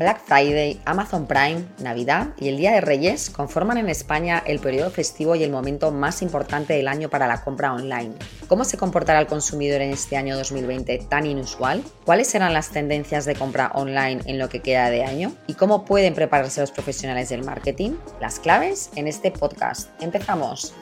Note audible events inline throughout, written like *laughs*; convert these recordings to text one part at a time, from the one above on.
Black Friday, Amazon Prime, Navidad y el Día de Reyes conforman en España el periodo festivo y el momento más importante del año para la compra online. ¿Cómo se comportará el consumidor en este año 2020 tan inusual? ¿Cuáles serán las tendencias de compra online en lo que queda de año? ¿Y cómo pueden prepararse los profesionales del marketing? Las claves en este podcast. Empezamos.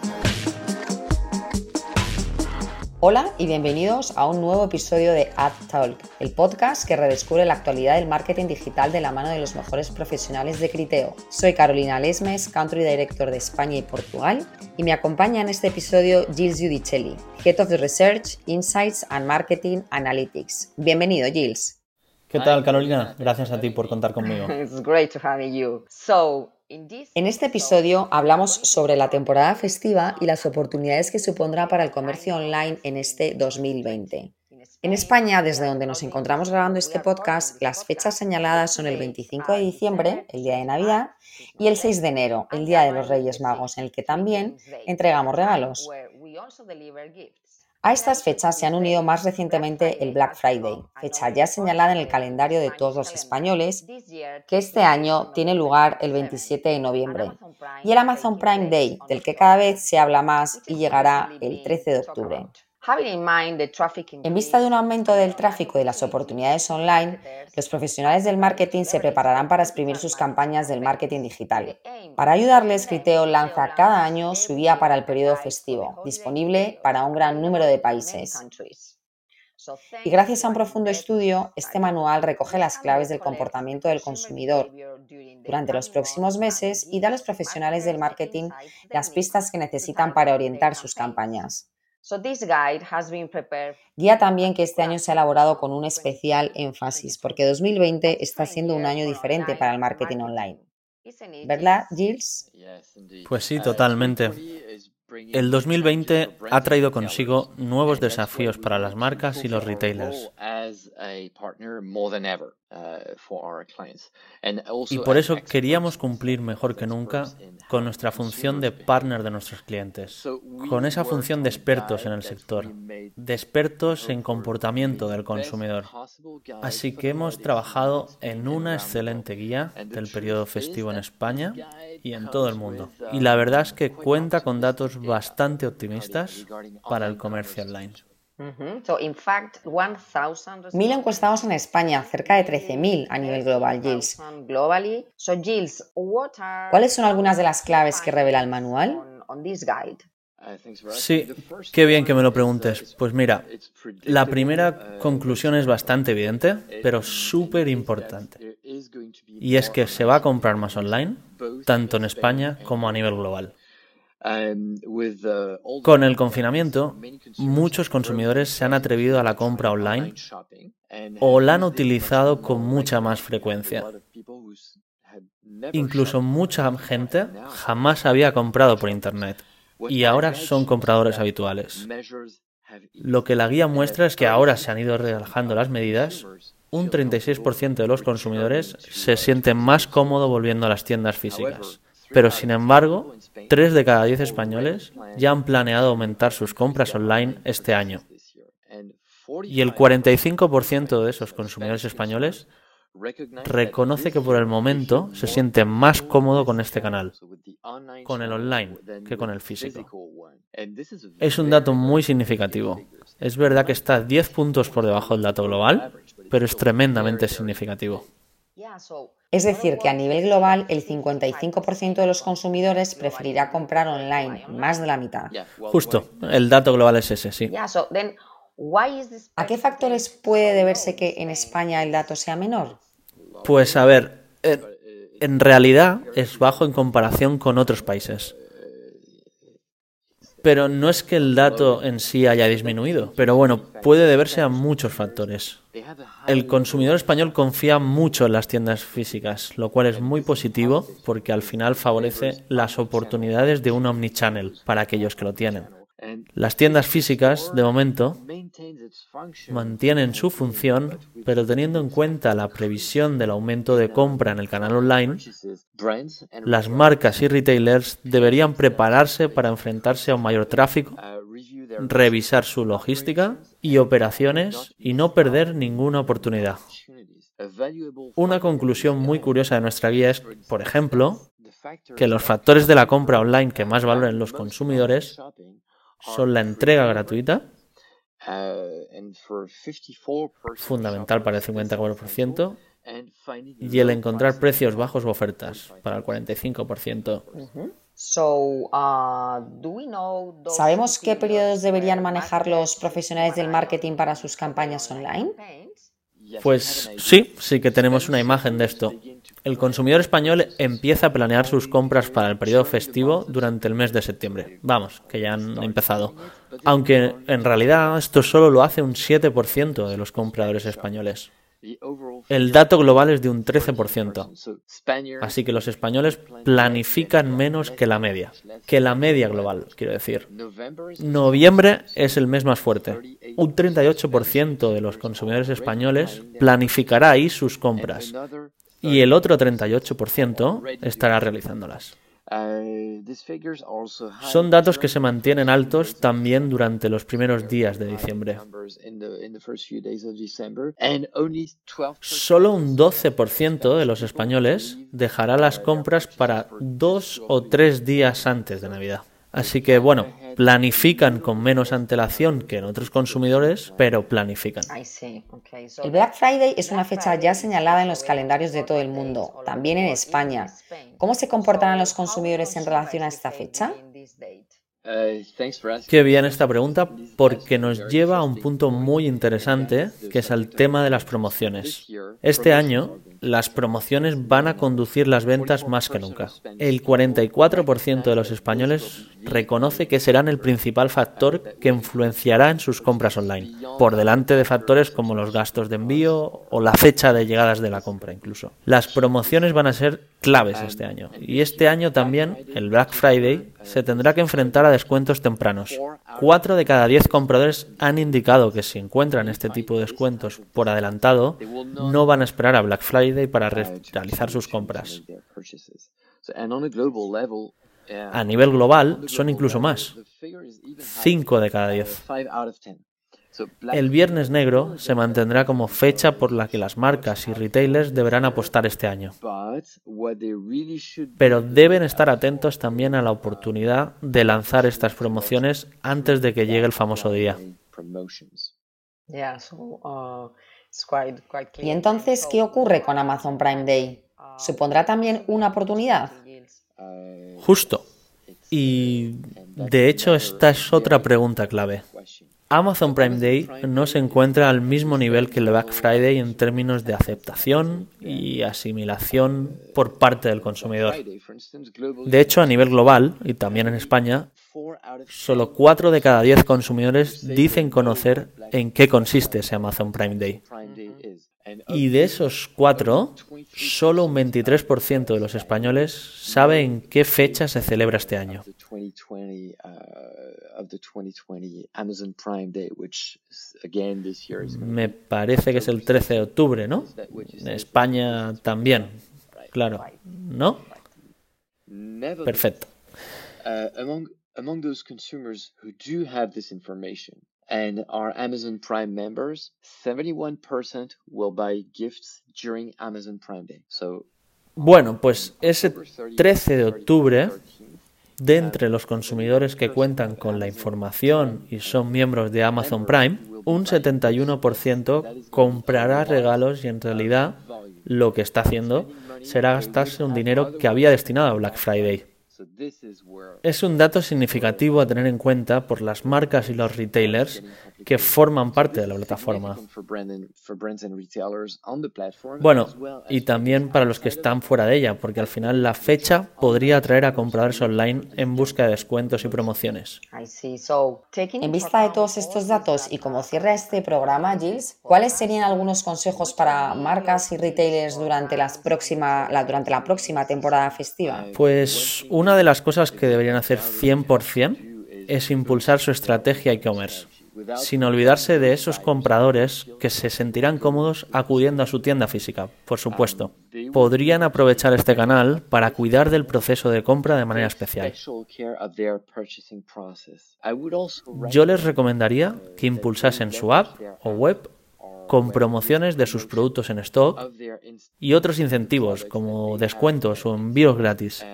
Hola y bienvenidos a un nuevo episodio de Ad Talk, el podcast que redescubre la actualidad del marketing digital de la mano de los mejores profesionales de Criteo. Soy Carolina Lesmes, Country Director de España y Portugal, y me acompaña en este episodio Gilles Giudicelli, Head of Research, Insights and Marketing Analytics. Bienvenido, Gilles. ¿Qué tal, Carolina? Gracias a ti por contar conmigo. *laughs* It's great to have you. So, en este episodio hablamos sobre la temporada festiva y las oportunidades que supondrá para el comercio online en este 2020. En España, desde donde nos encontramos grabando este podcast, las fechas señaladas son el 25 de diciembre, el día de Navidad, y el 6 de enero, el día de los Reyes Magos, en el que también entregamos regalos. A estas fechas se han unido más recientemente el Black Friday, fecha ya señalada en el calendario de todos los españoles, que este año tiene lugar el 27 de noviembre, y el Amazon Prime Day, del que cada vez se habla más y llegará el 13 de octubre. En vista de un aumento del tráfico y de las oportunidades online, los profesionales del marketing se prepararán para exprimir sus campañas del marketing digital. Para ayudarles, Criteo lanza cada año su guía para el periodo festivo, disponible para un gran número de países. Y gracias a un profundo estudio, este manual recoge las claves del comportamiento del consumidor durante los próximos meses y da a los profesionales del marketing las pistas que necesitan para orientar sus campañas. Guía también que este año se ha elaborado con un especial énfasis, porque 2020 está siendo un año diferente para el marketing online. ¿Verdad, Gilles? Pues sí, totalmente. El 2020 ha traído consigo nuevos desafíos para las marcas y los retailers. Y por eso queríamos cumplir mejor que nunca con nuestra función de partner de nuestros clientes, con esa función de expertos en el sector, de expertos en comportamiento del consumidor. Así que hemos trabajado en una excelente guía del periodo festivo en España y en todo el mundo. Y la verdad es que cuenta con datos bastante optimistas para el comercio online. Mil encuestados en España, cerca de 13.000 a nivel global, Gilles. ¿Cuáles son algunas de las claves que revela el manual? Sí, qué bien que me lo preguntes. Pues mira, la primera conclusión es bastante evidente, pero súper importante. Y es que se va a comprar más online, tanto en España como a nivel global. Con el confinamiento, muchos consumidores se han atrevido a la compra online o la han utilizado con mucha más frecuencia. Incluso mucha gente jamás había comprado por Internet y ahora son compradores habituales. Lo que la guía muestra es que ahora se han ido relajando las medidas. Un 36% de los consumidores se sienten más cómodo volviendo a las tiendas físicas. Pero sin embargo, 3 de cada 10 españoles ya han planeado aumentar sus compras online este año. Y el 45% de esos consumidores españoles reconoce que por el momento se siente más cómodo con este canal, con el online, que con el físico. Es un dato muy significativo. Es verdad que está 10 puntos por debajo del dato global, pero es tremendamente significativo. Es decir, que a nivel global el 55% de los consumidores preferirá comprar online, más de la mitad. Justo, el dato global es ese, sí. ¿A qué factores puede deberse que en España el dato sea menor? Pues a ver, en realidad es bajo en comparación con otros países. Pero no es que el dato en sí haya disminuido, pero bueno, puede deberse a muchos factores. El consumidor español confía mucho en las tiendas físicas, lo cual es muy positivo porque al final favorece las oportunidades de un omnichannel para aquellos que lo tienen. Las tiendas físicas, de momento, mantienen su función, pero teniendo en cuenta la previsión del aumento de compra en el canal online, las marcas y retailers deberían prepararse para enfrentarse a un mayor tráfico, revisar su logística y operaciones y no perder ninguna oportunidad. Una conclusión muy curiosa de nuestra guía es, por ejemplo, que los factores de la compra online que más valoran los consumidores son la entrega gratuita, fundamental para el 54%, y el encontrar precios bajos o ofertas para el 45%. Uh, ¿Sabemos qué periodos deberían manejar los profesionales del marketing para sus campañas online? Pues sí, sí que tenemos una imagen de esto. El consumidor español empieza a planear sus compras para el periodo festivo durante el mes de septiembre. Vamos, que ya han empezado. Aunque en realidad esto solo lo hace un 7% de los compradores españoles. El dato global es de un 13%. Así que los españoles planifican menos que la media. Que la media global, quiero decir. Noviembre es el mes más fuerte. Un 38% de los consumidores españoles planificará ahí sus compras. Y el otro 38% estará realizándolas. Uh, Son datos que se mantienen altos también durante los primeros días de diciembre. Solo un 12% de los españoles dejará las compras para dos o tres días antes de Navidad. Así que bueno, planifican con menos antelación que en otros consumidores, pero planifican. El Black Friday es una fecha ya señalada en los calendarios de todo el mundo, también en España. ¿Cómo se comportarán los consumidores en relación a esta fecha? Qué bien esta pregunta porque nos lleva a un punto muy interesante que es el tema de las promociones. Este año las promociones van a conducir las ventas más que nunca. El 44% de los españoles reconoce que serán el principal factor que influenciará en sus compras online, por delante de factores como los gastos de envío o la fecha de llegadas de la compra incluso. Las promociones van a ser claves este año y este año también, el Black Friday, se tendrá que enfrentar a descuentos tempranos. Cuatro de cada diez compradores han indicado que si encuentran este tipo de descuentos por adelantado, no van a esperar a Black Friday para realizar sus compras. A nivel global son incluso más, 5 de cada 10. El Viernes Negro se mantendrá como fecha por la que las marcas y retailers deberán apostar este año. Pero deben estar atentos también a la oportunidad de lanzar estas promociones antes de que llegue el famoso día. Y entonces, ¿qué ocurre con Amazon Prime Day? ¿Supondrá también una oportunidad? Justo. Y de hecho esta es otra pregunta clave. Amazon Prime Day no se encuentra al mismo nivel que el Black Friday en términos de aceptación y asimilación por parte del consumidor. De hecho, a nivel global, y también en España, solo 4 de cada 10 consumidores dicen conocer en qué consiste ese Amazon Prime Day. Y de esos 4, solo un 23% de los españoles sabe en qué fecha se celebra este año. Me parece que es el 13 de octubre, ¿no? En España también, claro. ¿No? Perfecto. And are Amazon Prime members, 71% will buy gifts during Amazon Prime Day. So, bueno, pues ese 13 de octubre, de entre los consumidores que cuentan con la información y son miembros de Amazon Prime, un 71% comprará regalos y en realidad lo que está haciendo será gastarse un dinero que había destinado a Black Friday. Es un dato significativo a tener en cuenta por las marcas y los retailers que forman parte de la plataforma. Bueno, y también para los que están fuera de ella, porque al final la fecha podría atraer a compradores online en busca de descuentos y promociones. En vista de todos estos datos y como cierra este programa, Gilles, ¿cuáles serían algunos consejos para marcas y retailers durante, las próxima, la, durante la próxima temporada festiva? Pues una de las cosas que deberían hacer 100% es impulsar su estrategia e-commerce sin olvidarse de esos compradores que se sentirán cómodos acudiendo a su tienda física, por supuesto. Podrían aprovechar este canal para cuidar del proceso de compra de manera especial. Yo les recomendaría que impulsasen su app o web con promociones de sus productos en stock y otros incentivos como descuentos o envíos gratis.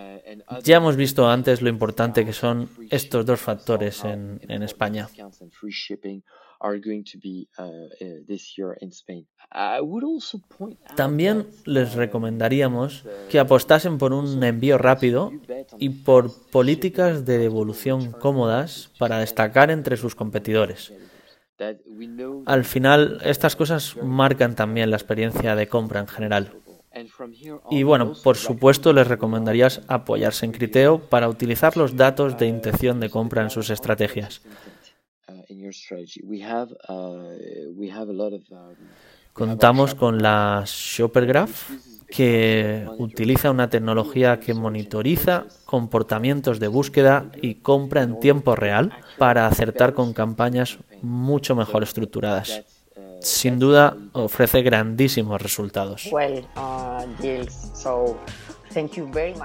Ya hemos visto antes lo importante que son estos dos factores en, España. También les recomendaríamos que apostasen por un envío rápido y por políticas de devolución cómodas para destacar entre sus competidores. Al final, estas cosas marcan también la experiencia de compra en general. Y bueno, por supuesto les recomendarías apoyarse en Criteo para utilizar los datos de intención de compra en sus estrategias. Contamos con la Shopper Graph, que utiliza una tecnología que monitoriza comportamientos de búsqueda y compra en tiempo real para acertar con campañas mucho mejor estructuradas sin duda ofrece grandísimos resultados. Uh,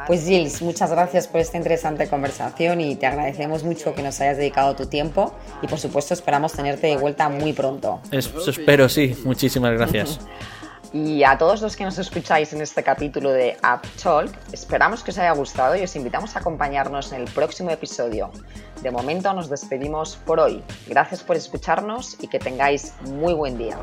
pues Gilles, muchas gracias por esta interesante conversación y te agradecemos mucho que nos hayas dedicado tu tiempo y por supuesto esperamos tenerte de vuelta muy pronto. espero, sí. Muchísimas gracias. *laughs* Y a todos los que nos escucháis en este capítulo de App Talk, esperamos que os haya gustado y os invitamos a acompañarnos en el próximo episodio. De momento nos despedimos por hoy. Gracias por escucharnos y que tengáis muy buen día.